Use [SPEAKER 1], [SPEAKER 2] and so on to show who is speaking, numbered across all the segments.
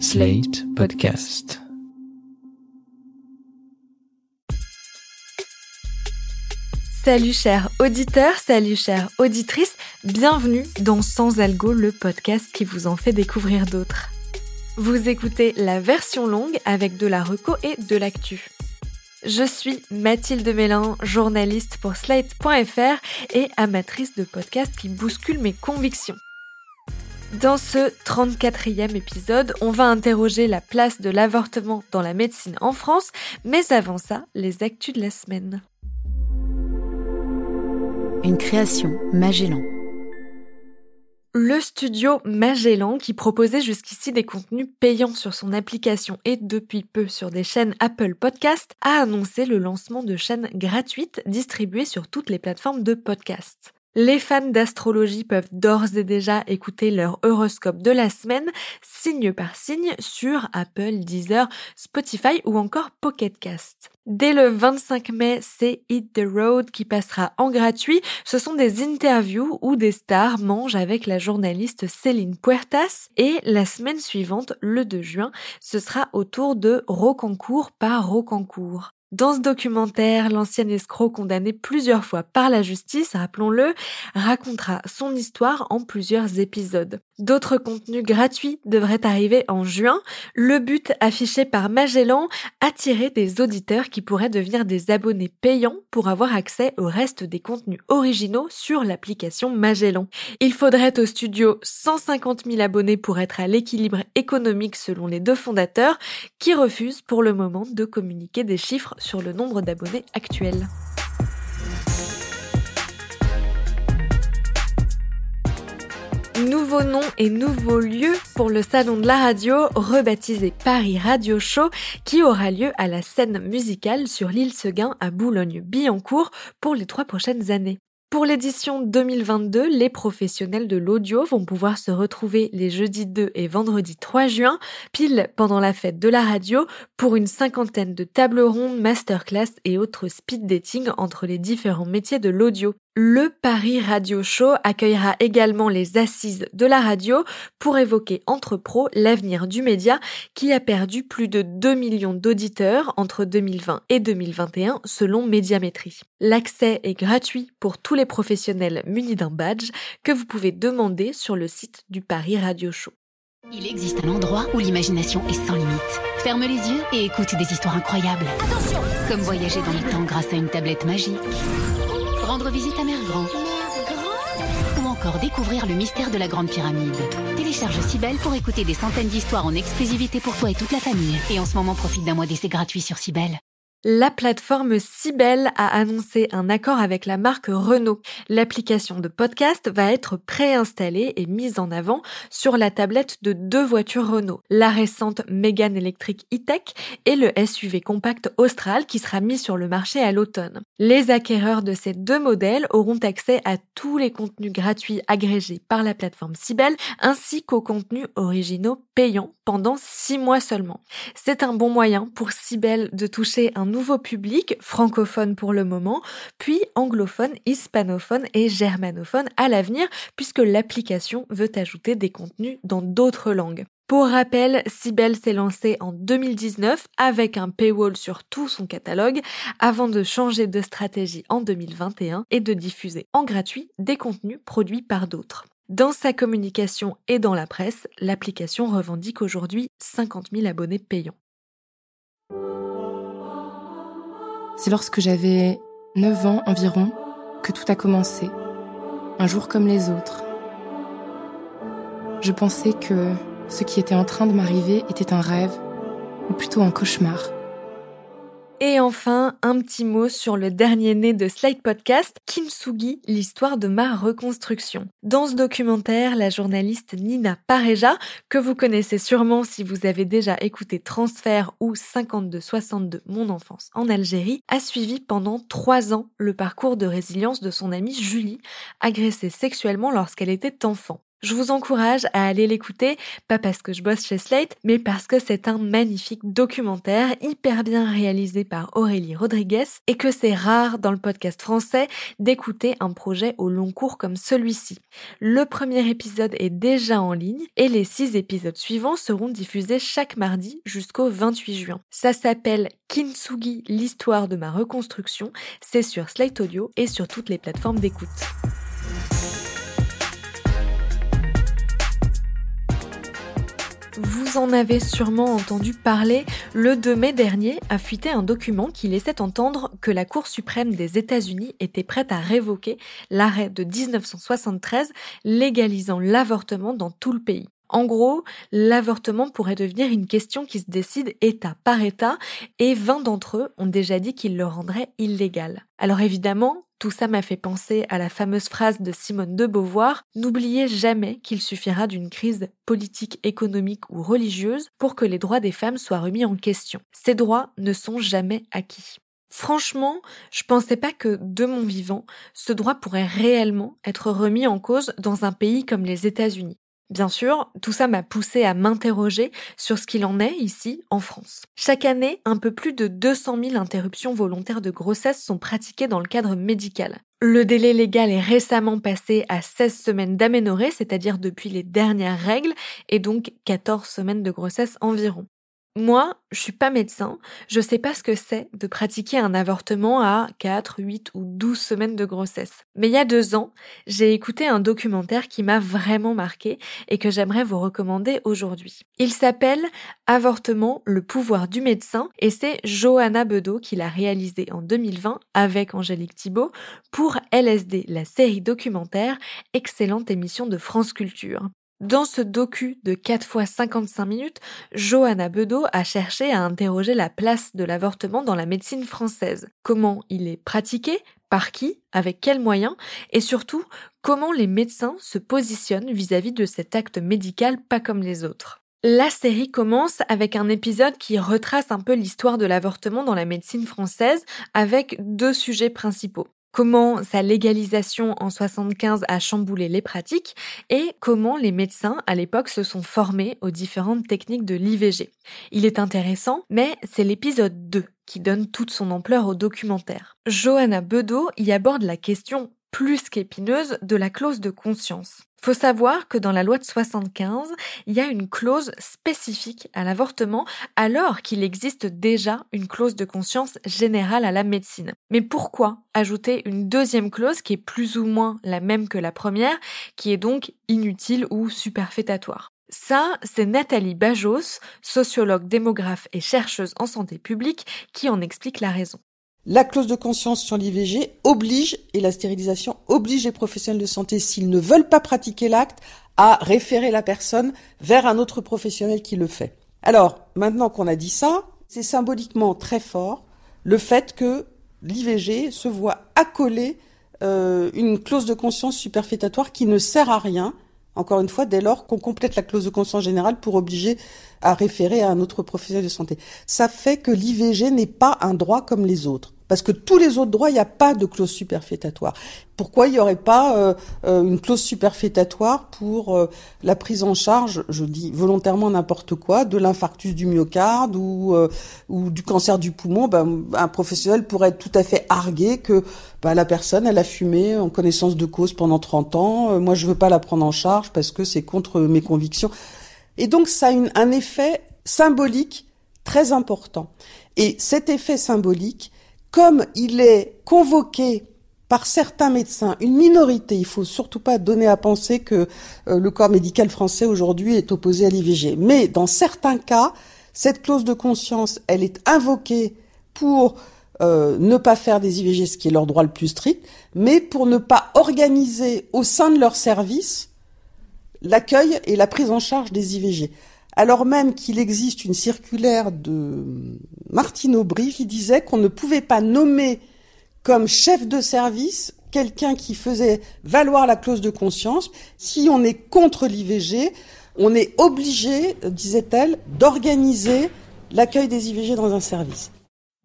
[SPEAKER 1] Slate Podcast.
[SPEAKER 2] Salut chers auditeurs, salut chères auditrices, bienvenue dans Sans Algo, le podcast qui vous en fait découvrir d'autres. Vous écoutez la version longue avec de la reco et de l'actu. Je suis Mathilde Mélin, journaliste pour Slate.fr et amatrice de podcasts qui bousculent mes convictions. Dans ce 34e épisode, on va interroger la place de l'avortement dans la médecine en France, mais avant ça, les actus de la semaine.
[SPEAKER 3] Une création Magellan.
[SPEAKER 2] Le studio Magellan, qui proposait jusqu'ici des contenus payants sur son application et depuis peu sur des chaînes Apple Podcast, a annoncé le lancement de chaînes gratuites distribuées sur toutes les plateformes de podcast. Les fans d'astrologie peuvent d'ores et déjà écouter leur horoscope de la semaine, signe par signe, sur Apple, Deezer, Spotify ou encore Pocket Cast. Dès le 25 mai, c'est Hit the Road qui passera en gratuit. Ce sont des interviews où des stars mangent avec la journaliste Céline Puertas. Et la semaine suivante, le 2 juin, ce sera au tour de Rocancourt par Rocancourt. Dans ce documentaire, l'ancien escroc condamné plusieurs fois par la justice, rappelons-le, racontera son histoire en plusieurs épisodes. D'autres contenus gratuits devraient arriver en juin. Le but affiché par Magellan, attirer des auditeurs qui pourraient devenir des abonnés payants pour avoir accès au reste des contenus originaux sur l'application Magellan. Il faudrait au studio 150 000 abonnés pour être à l'équilibre économique selon les deux fondateurs qui refusent pour le moment de communiquer des chiffres sur le nombre d'abonnés actuels. Nouveau nom et nouveau lieu pour le salon de la radio, rebaptisé Paris Radio Show, qui aura lieu à la scène musicale sur l'île Seguin à Boulogne-Billancourt pour les trois prochaines années. Pour l'édition 2022, les professionnels de l'audio vont pouvoir se retrouver les jeudis 2 et vendredi 3 juin, pile pendant la fête de la radio, pour une cinquantaine de tables rondes, masterclass et autres speed dating entre les différents métiers de l'audio. Le Paris Radio Show accueillera également les assises de la radio pour évoquer entre pros l'avenir du média qui a perdu plus de 2 millions d'auditeurs entre 2020 et 2021 selon Médiamétrie. L'accès est gratuit pour tous les professionnels munis d'un badge que vous pouvez demander sur le site du Paris Radio Show.
[SPEAKER 3] Il existe un endroit où l'imagination est sans limite. Ferme les yeux et écoute des histoires incroyables. Attention Comme voyager dans le temps grâce à une tablette magique. Rendre visite à Mère Grand. Ou encore découvrir le mystère de la Grande Pyramide. Télécharge Cybelle pour écouter des centaines d'histoires en exclusivité pour toi et toute la famille. Et en ce moment, profite d'un mois d'essai gratuit sur Cybelle.
[SPEAKER 2] La plateforme Cybelle a annoncé un accord avec la marque Renault. L'application de podcast va être préinstallée et mise en avant sur la tablette de deux voitures Renault, la récente Mégane électrique e-tech et le SUV compact Austral qui sera mis sur le marché à l'automne. Les acquéreurs de ces deux modèles auront accès à tous les contenus gratuits agrégés par la plateforme Cybelle ainsi qu'aux contenus originaux payants pendant six mois seulement. C'est un bon moyen pour Cybelle de toucher un nouveau public, francophone pour le moment, puis anglophone, hispanophone et germanophone à l'avenir, puisque l'application veut ajouter des contenus dans d'autres langues. Pour rappel, Cybelle s'est lancée en 2019 avec un paywall sur tout son catalogue avant de changer de stratégie en 2021 et de diffuser en gratuit des contenus produits par d'autres. Dans sa communication et dans la presse, l'application revendique aujourd'hui 50 000 abonnés payants.
[SPEAKER 4] C'est lorsque j'avais 9 ans environ que tout a commencé, un jour comme les autres. Je pensais que ce qui était en train de m'arriver était un rêve, ou plutôt un cauchemar.
[SPEAKER 2] Et enfin, un petit mot sur le dernier né de Slide Podcast, Kimsugi, l'histoire de ma reconstruction. Dans ce documentaire, la journaliste Nina Pareja, que vous connaissez sûrement si vous avez déjà écouté Transfert ou 52-62 Mon enfance en Algérie, a suivi pendant trois ans le parcours de résilience de son amie Julie, agressée sexuellement lorsqu'elle était enfant. Je vous encourage à aller l'écouter, pas parce que je bosse chez Slate, mais parce que c'est un magnifique documentaire hyper bien réalisé par Aurélie Rodriguez et que c'est rare dans le podcast français d'écouter un projet au long cours comme celui-ci. Le premier épisode est déjà en ligne et les six épisodes suivants seront diffusés chaque mardi jusqu'au 28 juin. Ça s'appelle Kintsugi, l'histoire de ma reconstruction. C'est sur Slate Audio et sur toutes les plateformes d'écoute. Vous en avez sûrement entendu parler, le 2 mai dernier a fuité un document qui laissait entendre que la Cour suprême des États-Unis était prête à révoquer l'arrêt de 1973 légalisant l'avortement dans tout le pays. En gros, l'avortement pourrait devenir une question qui se décide État par État et 20 d'entre eux ont déjà dit qu'ils le rendraient illégal. Alors évidemment, tout ça m'a fait penser à la fameuse phrase de Simone de Beauvoir N'oubliez jamais qu'il suffira d'une crise politique, économique ou religieuse pour que les droits des femmes soient remis en question. Ces droits ne sont jamais acquis. Franchement, je pensais pas que, de mon vivant, ce droit pourrait réellement être remis en cause dans un pays comme les États-Unis. Bien sûr, tout ça m'a poussé à m'interroger sur ce qu'il en est ici en France. Chaque année, un peu plus de 200 000 interruptions volontaires de grossesse sont pratiquées dans le cadre médical. Le délai légal est récemment passé à 16 semaines d'aménorrhée, c'est-à-dire depuis les dernières règles, et donc 14 semaines de grossesse environ. Moi, je suis pas médecin, je sais pas ce que c'est de pratiquer un avortement à 4, 8 ou 12 semaines de grossesse. Mais il y a deux ans, j'ai écouté un documentaire qui m'a vraiment marqué et que j'aimerais vous recommander aujourd'hui. Il s'appelle Avortement, le pouvoir du médecin et c'est Johanna Bedeau qui l'a réalisé en 2020 avec Angélique Thibault pour LSD, la série documentaire, excellente émission de France Culture. Dans ce docu de 4 fois 55 minutes, Johanna Bedeau a cherché à interroger la place de l'avortement dans la médecine française. Comment il est pratiqué, par qui, avec quels moyens, et surtout comment les médecins se positionnent vis-à-vis de cet acte médical pas comme les autres. La série commence avec un épisode qui retrace un peu l'histoire de l'avortement dans la médecine française avec deux sujets principaux comment sa légalisation en 75 a chamboulé les pratiques et comment les médecins à l'époque se sont formés aux différentes techniques de l'IVG. Il est intéressant, mais c'est l'épisode 2 qui donne toute son ampleur au documentaire. Johanna Bedeau y aborde la question plus qu'épineuse de la clause de conscience. Faut savoir que dans la loi de 75, il y a une clause spécifique à l'avortement alors qu'il existe déjà une clause de conscience générale à la médecine. Mais pourquoi ajouter une deuxième clause qui est plus ou moins la même que la première, qui est donc inutile ou superfétatoire? Ça, c'est Nathalie Bajos, sociologue, démographe et chercheuse en santé publique, qui en explique la raison.
[SPEAKER 5] La clause de conscience sur l'IVG oblige, et la stérilisation oblige les professionnels de santé, s'ils ne veulent pas pratiquer l'acte, à référer la personne vers un autre professionnel qui le fait. Alors, maintenant qu'on a dit ça, c'est symboliquement très fort le fait que l'IVG se voit accoler euh, une clause de conscience superfétatoire qui ne sert à rien, encore une fois, dès lors qu'on complète la clause de conscience générale pour obliger à référer à un autre professionnel de santé. Ça fait que l'IVG n'est pas un droit comme les autres. Parce que tous les autres droits, il n'y a pas de clause superfétatoire. Pourquoi il n'y aurait pas euh, euh, une clause superfétatoire pour euh, la prise en charge, je dis volontairement n'importe quoi, de l'infarctus du myocarde ou, du cancer du poumon? Ben, Un professionnel pourrait tout à fait arguer que ben, la personne, elle a fumé en connaissance de cause pendant 30 ans, moi je veux pas la prendre en charge parce que c'est contre mes convictions. Et donc ça a un effet symbolique très important. Et cet effet symbolique, comme il est convoqué par certains médecins, une minorité, il faut surtout pas donner à penser que euh, le corps médical français aujourd'hui est opposé à l'IVG. Mais dans certains cas, cette clause de conscience, elle est invoquée pour euh, ne pas faire des IVG, ce qui est leur droit le plus strict, mais pour ne pas organiser au sein de leur service l'accueil et la prise en charge des IVG alors même qu'il existe une circulaire de Martine Aubry qui disait qu'on ne pouvait pas nommer comme chef de service quelqu'un qui faisait valoir la clause de conscience. Si on est contre l'IVG, on est obligé, disait-elle, d'organiser l'accueil des IVG dans un service.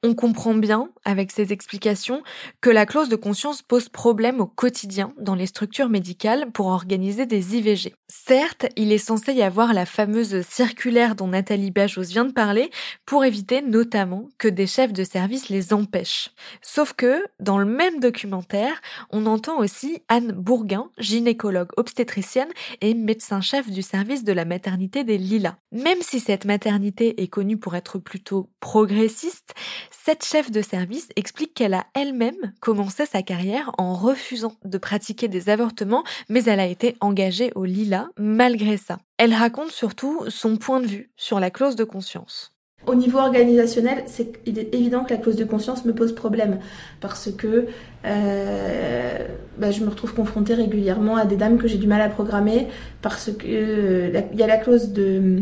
[SPEAKER 2] On comprend bien, avec ces explications, que la clause de conscience pose problème au quotidien dans les structures médicales pour organiser des IVG. Certes, il est censé y avoir la fameuse circulaire dont Nathalie Bajos vient de parler pour éviter notamment que des chefs de service les empêchent. Sauf que, dans le même documentaire, on entend aussi Anne Bourguin, gynécologue obstétricienne et médecin-chef du service de la maternité des Lilas. Même si cette maternité est connue pour être plutôt progressiste, cette chef de service explique qu'elle a elle-même commencé sa carrière en refusant de pratiquer des avortements, mais elle a été engagée au Lila malgré ça. Elle raconte surtout son point de vue sur la clause de conscience.
[SPEAKER 6] Au niveau organisationnel, c'est, il est évident que la clause de conscience me pose problème parce que euh, bah, je me retrouve confrontée régulièrement à des dames que j'ai du mal à programmer parce que euh, y a la clause de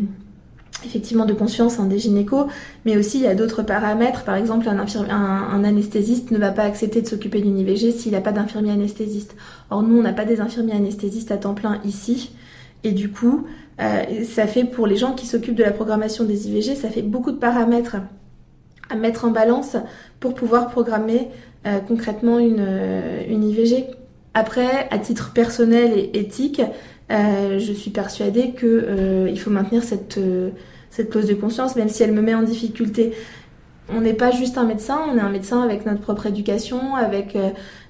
[SPEAKER 6] effectivement de conscience hein, des gynécos, mais aussi il y a d'autres paramètres. Par exemple, un, un, anesthésiste ne va pas accepter de s'occuper d'une IVG s'il n'a pas d'infirmier anesthésiste. Or, nous, on n'a pas des infirmiers anesthésistes à temps plein ici. Et du coup, euh, ça fait pour les gens qui s'occupent de la programmation des IVG, ça fait beaucoup de paramètres à mettre en balance pour pouvoir programmer euh, concrètement une, euh, une IVG. Après, à titre personnel et éthique, je suis persuadée qu'il faut maintenir cette, cette clause de conscience, même si elle me met en difficulté. On n'est pas juste un médecin, on est un médecin avec notre propre éducation, avec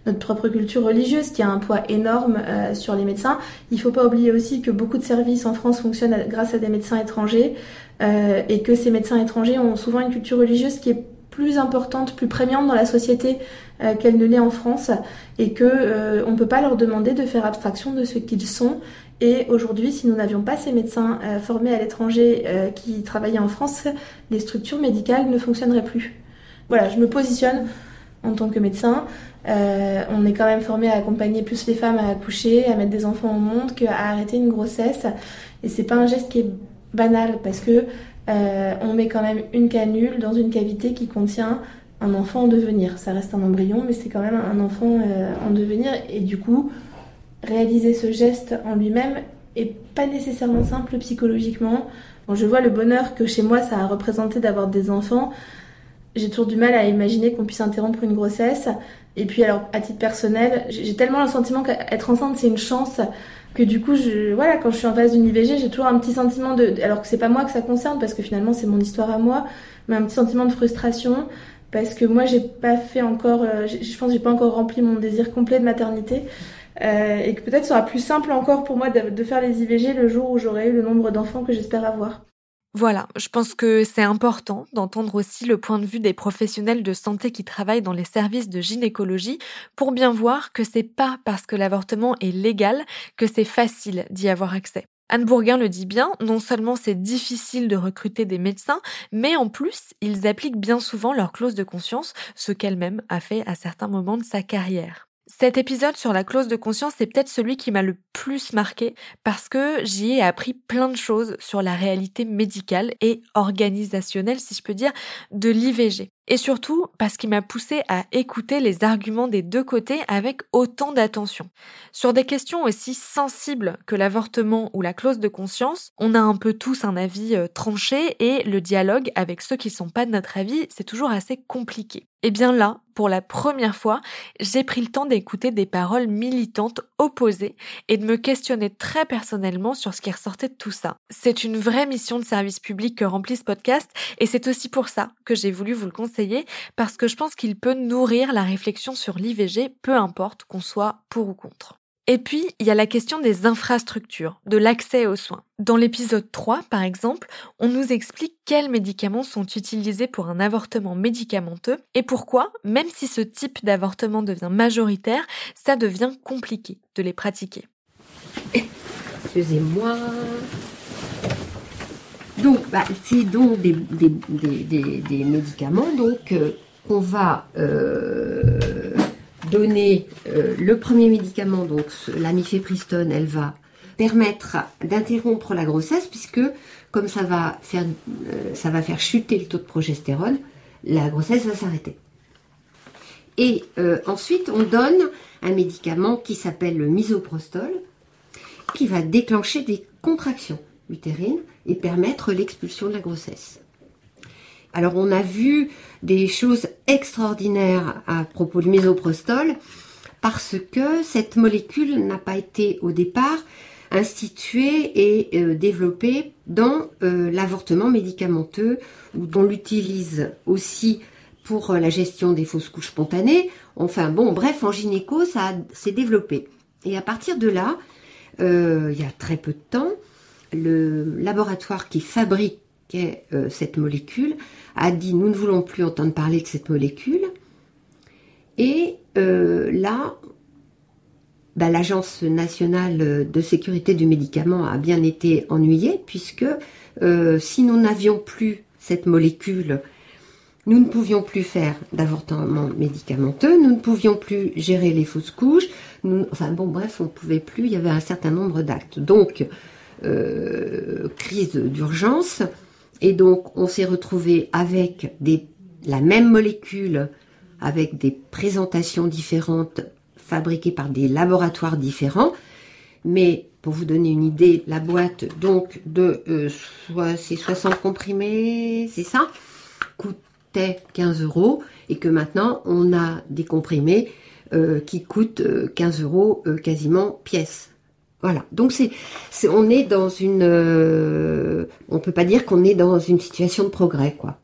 [SPEAKER 6] notre propre culture religieuse qui a un poids énorme sur les médecins. Il ne faut pas oublier aussi que beaucoup de services en France fonctionnent grâce à des médecins étrangers et que ces médecins étrangers ont souvent une culture religieuse qui est plus importante, plus prégnante dans la société qu'elle ne l'est en France et que on ne peut pas leur demander de faire abstraction de ce qu'ils sont et aujourd'hui, si nous n'avions pas ces médecins euh, formés à l'étranger euh, qui travaillaient en France, les structures médicales ne fonctionneraient plus. Voilà, je me positionne en tant que médecin. Euh, on est quand même formé à accompagner plus les femmes à accoucher, à mettre des enfants au monde, qu'à arrêter une grossesse. Et c'est pas un geste qui est banal parce que on met quand même une canule dans une cavité qui contient un enfant en devenir. Ça reste un embryon, mais c'est quand même un enfant en devenir. Et du coup, réaliser ce geste en lui-même est pas nécessairement simple psychologiquement. je vois le bonheur que chez moi ça a représenté d'avoir des enfants. J'ai toujours du mal à imaginer qu'on puisse interrompre une grossesse. Et puis alors, à titre personnel, j'ai tellement le sentiment qu'être enceinte c'est une chance que du coup, je, voilà, quand je suis en phase d'une IVG, j'ai toujours un petit sentiment de, alors que c'est pas moi que ça concerne parce que finalement c'est mon histoire à moi, mais un petit sentiment de frustration parce que moi j'ai pas fait encore, euh, je pense j'ai pas encore rempli mon désir complet de maternité. Euh, et que peut-être sera plus simple encore pour moi de, de faire les IVG le jour où j'aurai eu le nombre d'enfants que j'espère avoir.
[SPEAKER 2] Voilà, je pense que c'est important d'entendre aussi le point de vue des professionnels de santé qui travaillent dans les services de gynécologie pour bien voir que c'est pas parce que l'avortement est légal que c'est facile d'y avoir accès. Anne Bourguin le dit bien, non seulement c'est difficile de recruter des médecins, mais en plus, ils appliquent bien souvent leur clause de conscience, ce qu'elle-même a fait à certains moments de sa carrière. Cet épisode sur la clause de conscience est peut-être celui qui m'a le plus marqué parce que j'y ai appris plein de choses sur la réalité médicale et organisationnelle, si je peux dire, de l'IVG. Et surtout parce qu'il m'a poussé à écouter les arguments des deux côtés avec autant d'attention. Sur des questions aussi sensibles que l'avortement ou la clause de conscience, on a un peu tous un avis euh, tranché et le dialogue avec ceux qui sont pas de notre avis, c'est toujours assez compliqué. Et bien là, pour la première fois, j'ai pris le temps d'écouter des paroles militantes opposées et de me questionner très personnellement sur ce qui ressortait de tout ça. C'est une vraie mission de service public que remplit ce podcast et c'est aussi pour ça que j'ai voulu vous le conseiller parce que je pense qu'il peut nourrir la réflexion sur l'IVG, peu importe qu'on soit pour ou contre. Et puis, il y a la question des infrastructures, de l'accès aux soins. Dans l'épisode 3, par exemple, on nous explique quels médicaments sont utilisés pour un avortement médicamenteux et pourquoi, même si ce type d'avortement devient majoritaire, ça devient compliqué de les pratiquer.
[SPEAKER 7] Excusez-moi. Donc, bah, c'est donc des, médicaments donc euh, qu'on va euh, donner euh, le premier médicament, donc la mifepristone, elle va permettre d'interrompre la grossesse puisque comme ça va faire euh, ça va faire chuter le taux de progestérone, la grossesse va s'arrêter. Et ensuite, on donne un médicament qui s'appelle le misoprostol, qui va déclencher des contractions utérines et permettre l'expulsion de la grossesse. Alors on a vu des choses extraordinaires à propos du mésoprostol parce que cette molécule n'a pas été au départ instituée et euh, développée dans euh, l'avortement médicamenteux où on l'utilise aussi pour euh, la gestion des fausses couches spontanées. Enfin bon, bref, en gynéco, ça s'est développé. Et à partir de là, il y a très peu de temps, le laboratoire qui fabriquait cette molécule a dit nous ne voulons plus entendre parler de cette molécule. Et là, bah, l'Agence nationale de sécurité du médicament a bien été ennuyée puisque euh, si nous n'avions plus cette molécule, nous ne pouvions plus faire d'avortement médicamenteux, nous ne pouvions plus gérer les fausses couches, enfin bon bref, on ne pouvait plus, il y avait un certain nombre d'actes. Donc, euh, crise d'urgence, et donc on s'est retrouvé avec la même molécule, avec des présentations différentes fabriqués par des laboratoires différents. Mais pour vous donner une idée, la boîte donc de euh, c'est 60 comprimés, c'est ça, coûtait 15 euros et que maintenant on a des comprimés euh, qui coûtent 15 euh, euros quasiment pièce. Voilà. Donc c'est, on est dans une, on peut pas dire qu'on est dans une situation de progrès quoi.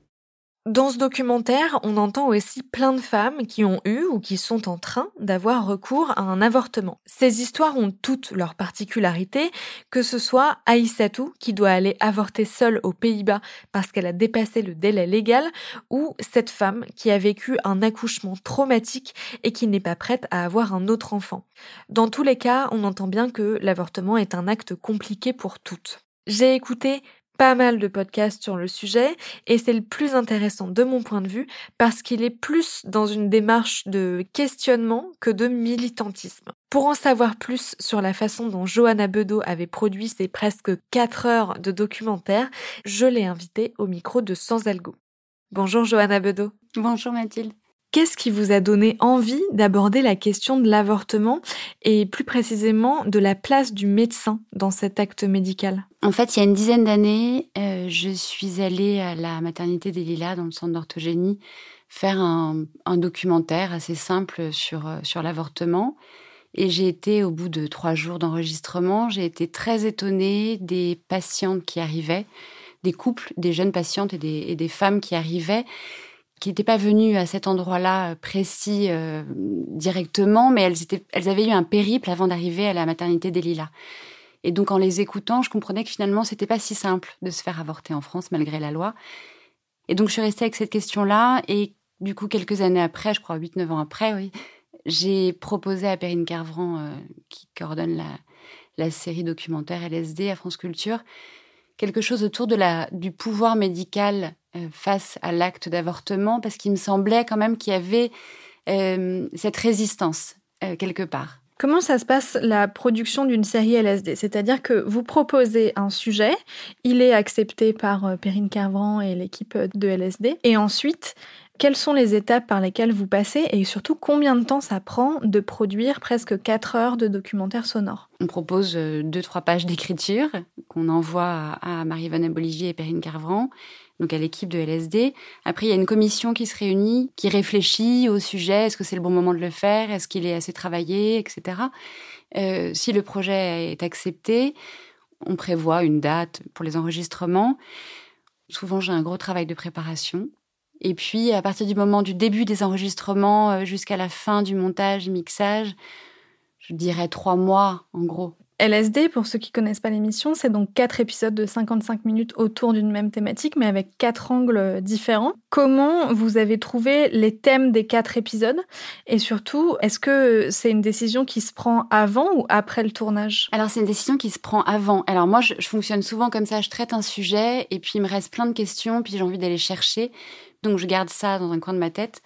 [SPEAKER 2] Dans ce documentaire, on entend aussi plein de femmes qui ont eu ou qui sont en train d'avoir recours à un avortement. Ces histoires ont toutes leurs particularités, que ce soit Aïssatou qui doit aller avorter seule aux Pays-Bas parce qu'elle a dépassé le délai légal, ou cette femme qui a vécu un accouchement traumatique et qui n'est pas prête à avoir un autre enfant. Dans tous les cas, on entend bien que l'avortement est un acte compliqué pour toutes. J'ai écouté pas mal de podcasts sur le sujet et c'est le plus intéressant de mon point de vue parce qu'il est plus dans une démarche de questionnement que de militantisme. Pour en savoir plus sur la façon dont Johanna Bedeau avait produit ses presque 4 heures de documentaire, je l'ai invitée au micro de Sans Algo. Bonjour Johanna Bedeau.
[SPEAKER 8] Bonjour Mathilde.
[SPEAKER 2] Qu'est-ce qui vous a donné envie d'aborder la question de l'avortement et plus précisément de la place du médecin dans cet acte médical?
[SPEAKER 8] En fait, il y a une dizaine d'années, euh, je suis allée à la maternité des Lilas dans le centre d'orthogénie faire un, documentaire assez simple sur, euh, sur l'avortement. Et j'ai été, au bout de trois jours d'enregistrement, j'ai été très étonnée des patientes qui arrivaient, des couples, des jeunes patientes et des, et des femmes qui arrivaient qui n'étaient pas venues à cet endroit-là euh, précis euh, directement, mais elles, avaient eu un périple avant d'arriver à la maternité des Lilas. Et donc en les écoutant, je comprenais que finalement, c'était pas si simple de se faire avorter en France malgré la loi. Et donc je suis restée avec cette question-là. Et du coup, quelques années après, je crois 8-9 ans après, oui, j'ai proposé à Perrine Carvran, euh, qui coordonne la série documentaire LSD à France Culture, quelque chose autour de la, du pouvoir médical euh, face à l'acte d'avortement parce qu'il me semblait quand même qu'il y avait euh, cette résistance euh, quelque part.
[SPEAKER 2] Comment ça se passe la production d'une série LSD C'est-à-dire que vous proposez un sujet, il est accepté par Perrine Carvran et l'équipe de LSD, et ensuite, quelles sont les étapes par lesquelles vous passez et surtout combien de temps ça prend de produire presque 4 heures de documentaire sonore?
[SPEAKER 8] On propose 2-3 pages d'écriture qu'on envoie à Marie-Vanne Bolivier et Perrine Carvran donc à l'équipe de LSD. Après, il y a une commission qui se réunit, qui réfléchit au sujet, est-ce que c'est le bon moment de le faire, est-ce qu'il est assez travaillé, etc. Euh, si le projet est accepté, on prévoit une date pour les enregistrements. Souvent, j'ai un gros travail de préparation. Et puis, à partir du moment du début des enregistrements euh, jusqu'à la fin du montage, mixage, je dirais trois mois en gros.
[SPEAKER 2] LSD, pour ceux qui connaissent pas l'émission, c'est donc quatre épisodes de 55 minutes autour d'une même thématique, mais avec quatre angles différents. Comment vous avez trouvé les thèmes des quatre épisodes? Et surtout, est-ce que c'est une décision qui se prend avant ou après le tournage?
[SPEAKER 8] Alors, c'est une décision qui se prend avant. Alors, moi, je, je fonctionne souvent comme ça. Je traite un sujet et puis il me reste plein de questions, puis j'ai envie d'aller chercher. Donc, je garde ça dans un coin de ma tête.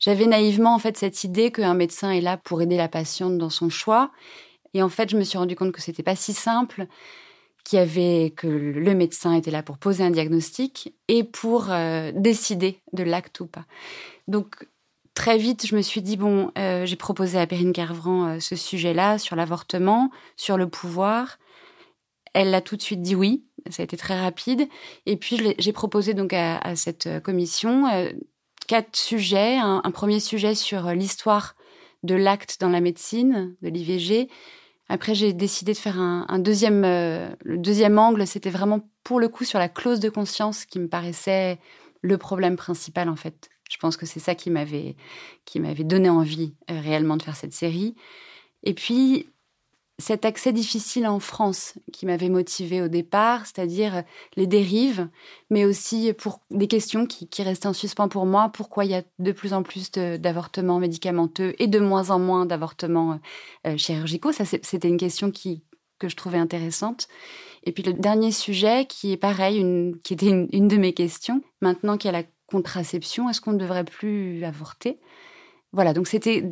[SPEAKER 8] J'avais naïvement, en fait, cette idée qu'un médecin est là pour aider la patiente dans son choix et en fait, je me suis rendu compte que c'était pas si simple, qu'il y avait que le médecin était là pour poser un diagnostic et pour euh, décider de l'acte ou pas. Donc très vite, je me suis dit bon, euh, j'ai proposé à Perrine Carvran euh, ce sujet-là sur l'avortement, sur le pouvoir. Elle a tout de suite dit oui. Ça a été très rapide. Et puis, j'ai proposé donc à, cette commission euh, quatre sujets. Un, premier sujet sur l'histoire de l'acte dans la médecine, de l'IVG. Après, j'ai décidé de faire un, deuxième, euh, le deuxième angle. C'était vraiment pour le coup sur la clause de conscience qui me paraissait le problème principal en fait. Je pense que c'est ça qui m'avait qui m'avait donné envie euh, réellement de faire cette série. Et puis cet accès difficile en France qui m'avait motivé au départ, c'est-à-dire les dérives, mais aussi pour des questions qui, qui, restaient en suspens pour moi. Pourquoi il y a de plus en plus d'avortements médicamenteux et de moins en moins d'avortements euh, chirurgicaux? Ça, c'était une question qui, que je trouvais intéressante. Et puis le dernier sujet, qui est pareil, une, qui était une de mes questions, maintenant qu'il y a la contraception, est-ce qu'on ne devrait plus avorter? Voilà, donc c'était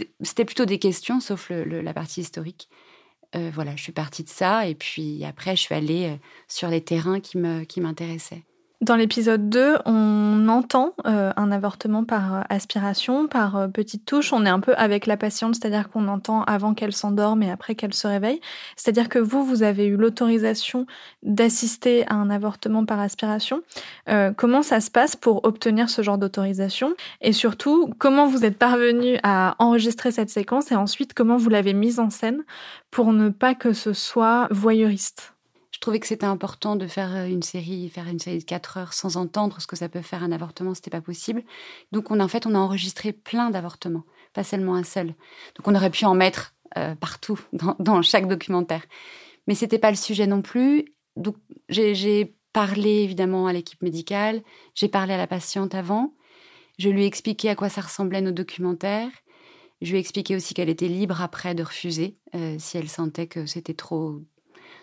[SPEAKER 8] plutôt des questions, sauf la partie historique. Euh, voilà, je suis partie de ça et puis après, je suis allée euh, sur les terrains qui m'intéressaient.
[SPEAKER 9] Dans l'épisode 2, on entend euh, un avortement par euh, aspiration, par euh, petite touche. On est un peu avec la patiente, c'est-à-dire qu'on entend avant qu'elle s'endorme et après qu'elle se réveille. C'est-à-dire que vous, vous avez eu l'autorisation d'assister à un avortement par aspiration. comment ça se passe pour obtenir ce genre d'autorisation? Et surtout, comment vous êtes parvenu à enregistrer cette séquence? Et ensuite comment vous l'avez mise en scène pour ne pas que ce soit voyeuriste?
[SPEAKER 8] Trouvais que c'était important de faire euh, une série, faire une série de 4 heures sans entendre ce que ça peut faire un avortement, c'était pas possible. Donc on en fait on a enregistré plein d'avortements, pas seulement un seul. Donc on aurait pu en mettre euh, partout dans, chaque documentaire, mais c'était pas le sujet non plus. Donc j'ai parlé évidemment à l'équipe médicale, j'ai parlé à la patiente avant, je lui ai expliqué à quoi ça ressemblait nos documentaires. Je lui ai expliqué aussi qu'elle était libre après de refuser euh, si elle sentait que c'était trop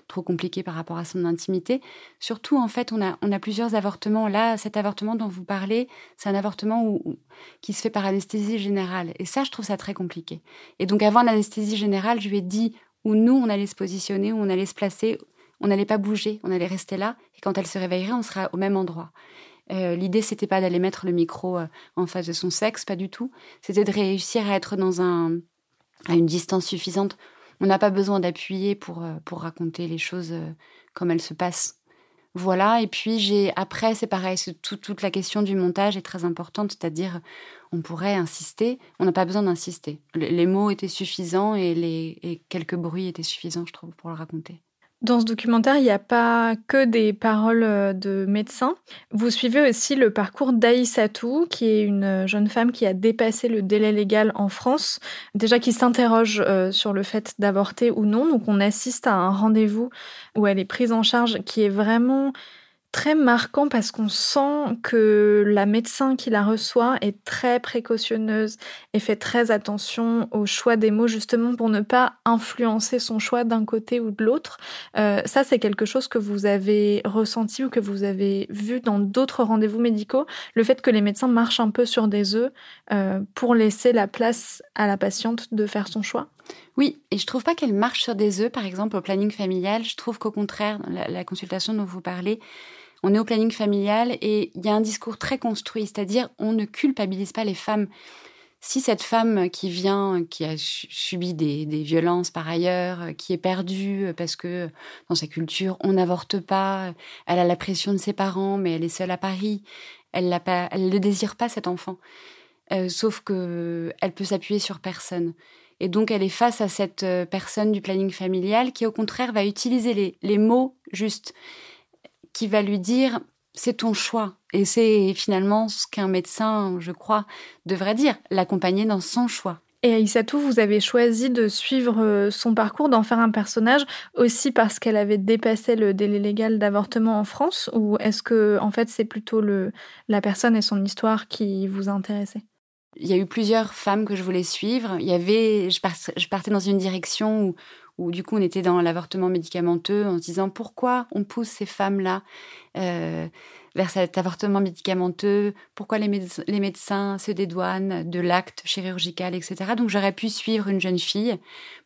[SPEAKER 8] trop compliqué par rapport à son intimité. Surtout, en fait, on a, on a plusieurs avortements. Là, cet avortement dont vous parlez, c'est un avortement où, qui se fait par anesthésie générale. Et ça, je trouve ça très compliqué. Et donc, avant l'anesthésie générale, je lui ai dit où nous, on allait se positionner, où on allait se placer. On n'allait pas bouger, on allait rester là. Et quand elle se réveillerait, on sera au même endroit. Euh, L'idée, c'était pas d'aller mettre le micro euh, en face de son sexe, pas du tout. C'était de réussir à être dans un, à une distance suffisante on n'a pas besoin d'appuyer pour, euh, pour raconter les choses euh, comme elles se passent. Voilà, et puis j'ai après c'est pareil, toute la question du montage est très importante, c'est-à-dire on pourrait insister, on n'a pas besoin d'insister. Les, mots étaient suffisants et, les, et quelques bruits étaient suffisants, je trouve, pour le raconter.
[SPEAKER 9] Dans ce documentaire, il n'y a pas que des paroles euh, de médecins. Vous suivez aussi le parcours d'Aïssatou, qui est une jeune femme qui a dépassé le délai légal en France, déjà qui s'interroge euh, sur le fait d'avorter ou non. Donc on assiste à un rendez-vous où elle est prise en charge qui est vraiment très marquant parce qu'on sent que la médecin qui la reçoit est très précautionneuse et fait très attention au choix des mots justement pour ne pas influencer son choix d'un côté ou de l'autre. Euh, ça, c'est quelque chose que vous avez ressenti ou que vous avez vu dans d'autres rendez-vous médicaux, le fait que les médecins marchent un peu sur des œufs euh, pour laisser la place à la patiente de faire son choix?
[SPEAKER 8] Oui, et je trouve pas qu'elle marche sur des œufs, par exemple au planning familial. Je trouve qu'au contraire, la, consultation dont vous parlez, on est au planning familial et il y a un discours très construit, c'est-à-dire on ne culpabilise pas les femmes. Si cette femme qui vient, qui a subi des, violences par ailleurs, qui est perdue parce que dans sa culture on n'avorte pas, elle a la pression de ses parents, mais elle est seule à Paris, elle, ne désire pas cet enfant. Euh, sauf que elle peut s'appuyer sur personne. Et donc, elle est face à cette euh, personne du planning familial qui, au contraire, va utiliser les, mots justes, qui va lui dire c'est ton choix. Et c'est finalement ce qu'un médecin, je crois, devrait dire, l'accompagner dans son choix.
[SPEAKER 9] Et Aïssatou, vous avez choisi de suivre euh, son parcours, d'en faire un personnage, aussi parce qu'elle avait dépassé le délai légal d'avortement en France, ou est-ce que, en fait, c'est plutôt le, la personne et son histoire qui vous a intéressé
[SPEAKER 8] il y a eu plusieurs femmes que je voulais suivre. Il y avait, je, partais dans une direction où, où, du coup, on était dans l'avortement médicamenteux en se disant pourquoi on pousse ces femmes-là euh, vers cet avortement médicamenteux, pourquoi les, médecins se dédouanent de l'acte chirurgical, etc. Donc j'aurais pu suivre une jeune fille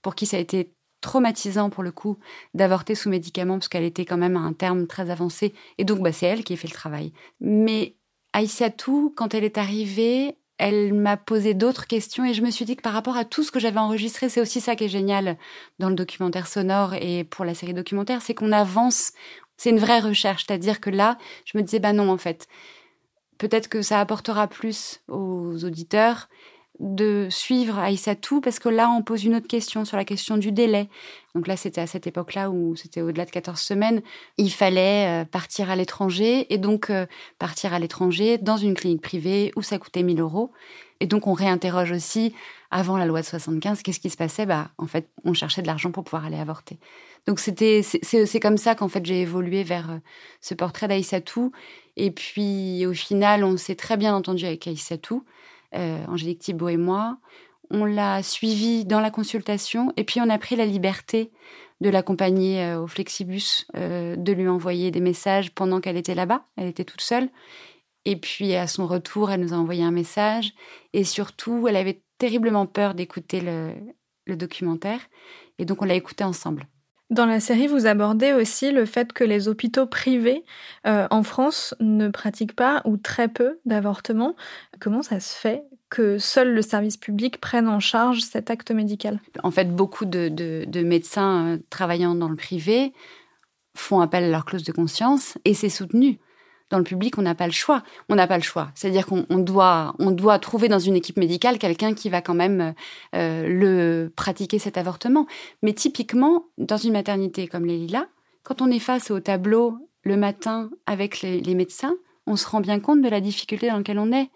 [SPEAKER 8] pour qui ça a été traumatisant pour le coup d'avorter sous médicament parce qu'elle était quand même à un terme très avancé et donc bah, c'est elle qui a fait le travail. Mais Aïssatou, quand elle est arrivée, elle m'a posé d'autres questions et je me suis dit que par rapport à tout ce que j'avais enregistré, c'est aussi ça qui est génial dans le documentaire sonore et pour la série documentaire, c'est qu'on avance. C'est une vraie recherche, c'est-à-dire que là, je me disais bah non en fait, peut-être que ça apportera plus aux auditeurs de suivre Aïssatou parce que là, on pose une autre question sur la question du délai. Donc là, c'était à cette époque-là où c'était au-delà de 14 semaines. Il fallait euh, partir à l'étranger et donc euh, partir à l'étranger dans une clinique privée où ça coûtait 1000 euros. Et donc, on réinterroge aussi, avant la loi de 75, qu'est-ce qui se passait? Bah, en fait, on cherchait de l'argent pour pouvoir aller avorter. Donc, c'était, c'est comme ça qu'en fait, j'ai évolué vers euh, ce portrait d'Aïssatou. Et puis, au final, on s'est très bien entendu avec Aïssatou. Euh, Angélique Thibault et moi. On l'a suivi dans la consultation et puis on a pris la liberté de l'accompagner euh, au Flexibus, euh, de lui envoyer des messages pendant qu'elle était là-bas. Elle était toute seule. Et puis à son retour, elle nous a envoyé un message. Et surtout, elle avait terriblement peur d'écouter le documentaire. Et donc on l'a écouté ensemble.
[SPEAKER 2] Dans la série, vous abordez aussi le fait que les hôpitaux privés euh, en France ne pratiquent pas ou très peu d'avortements. Comment ça se fait que seul le service public prenne en charge cet acte médical?
[SPEAKER 8] En fait, beaucoup de, médecins euh, travaillant dans le privé font appel à leur clause de conscience et c'est soutenu dans le public, on n'a pas le choix. On n'a pas le choix. C'est-à-dire qu'on doit, on doit trouver dans une équipe médicale quelqu'un qui va quand même euh, le pratiquer cet avortement. Mais typiquement, dans une maternité comme les Lilas, quand on est face au tableau le matin avec les médecins, on se rend bien compte de la difficulté dans laquelle on est.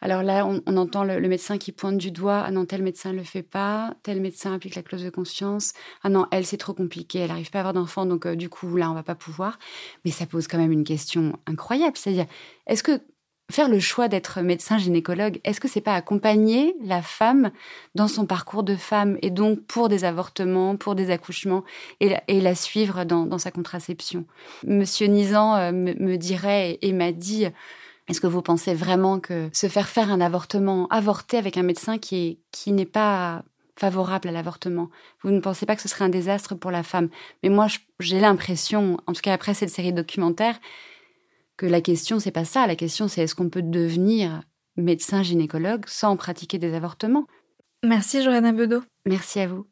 [SPEAKER 8] Alors là, on, entend le, médecin qui pointe du doigt. Ah non, tel médecin ne le fait pas. Tel médecin applique la clause de conscience. Ah non, elle, c'est trop compliqué. Elle n'arrive pas à avoir d'enfant. Donc, euh, du coup, là, on va pas pouvoir. Mais ça pose quand même une question incroyable. C'est-à-dire, est-ce que faire le choix d'être médecin gynécologue, est-ce que c'est pas accompagner la femme dans son parcours de femme et donc pour des avortements, pour des accouchements et la, suivre dans, sa contraception? Monsieur Nizan euh, me, dirait et m'a dit est-ce que vous pensez vraiment que se faire faire un avortement, avorter avec un médecin qui qui n'est pas favorable à l'avortement. Vous ne pensez pas que ce serait un désastre pour la femme? Mais moi, j'ai l'impression, en tout cas après cette série documentaire, que la question, c'est pas ça. La question, c'est est-ce qu'on peut devenir médecin gynécologue sans pratiquer des avortements?
[SPEAKER 2] Merci, Johanna Bedeau.
[SPEAKER 8] Merci à vous.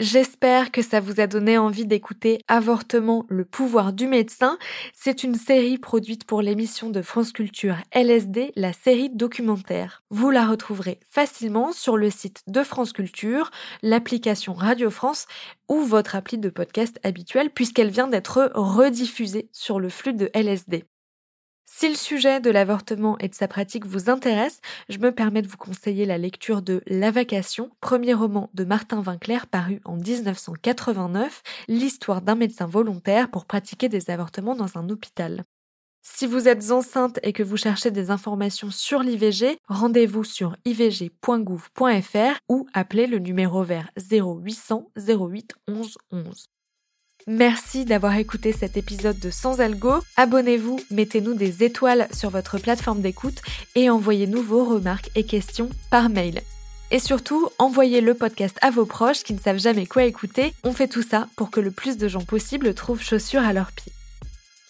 [SPEAKER 2] J'espère que ça vous a donné envie d'écouter Avortement, le pouvoir du médecin. C'est une série produite pour l'émission de France Culture LSD, la série documentaire. Vous la retrouverez facilement sur le site de France Culture, l'application Radio France ou votre appli de podcast habituel puisqu'elle vient d'être rediffusée sur le flux de LSD. Si le sujet de l'avortement et de sa pratique vous intéresse, je me permets de vous conseiller la lecture de La Vacation, premier roman de Martin Vinclair paru en 1989, l'histoire d'un médecin volontaire pour pratiquer des avortements dans un hôpital. Si vous êtes enceinte et que vous cherchez des informations sur l'IVG, rendez-vous sur ivg.gouv.fr ou appelez le numéro vert 0800 08 11 11. Merci d'avoir écouté cet épisode de Sans Algo. Abonnez-vous, mettez-nous des étoiles sur votre plateforme d'écoute et envoyez-nous vos remarques et questions par mail. Et surtout, envoyez le podcast à vos proches qui ne savent jamais quoi écouter. On fait tout ça pour que le plus de gens possible trouvent chaussures à leurs pieds.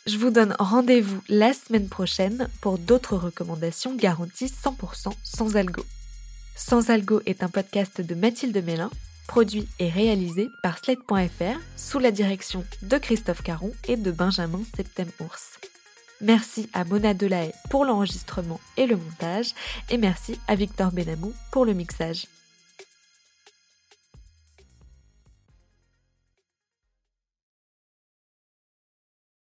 [SPEAKER 2] Je vous donne rendez-vous la semaine prochaine pour d'autres recommandations garanties 100% sans algo. Sans algo est un podcast de Mathilde Mélin produit et réalisé par Slate.fr sous la direction de Christophe Caron et de Benjamin Septem-Ours. Merci à Mona Delahaye pour l'enregistrement et le montage, et merci à Victor Benamou pour le mixage.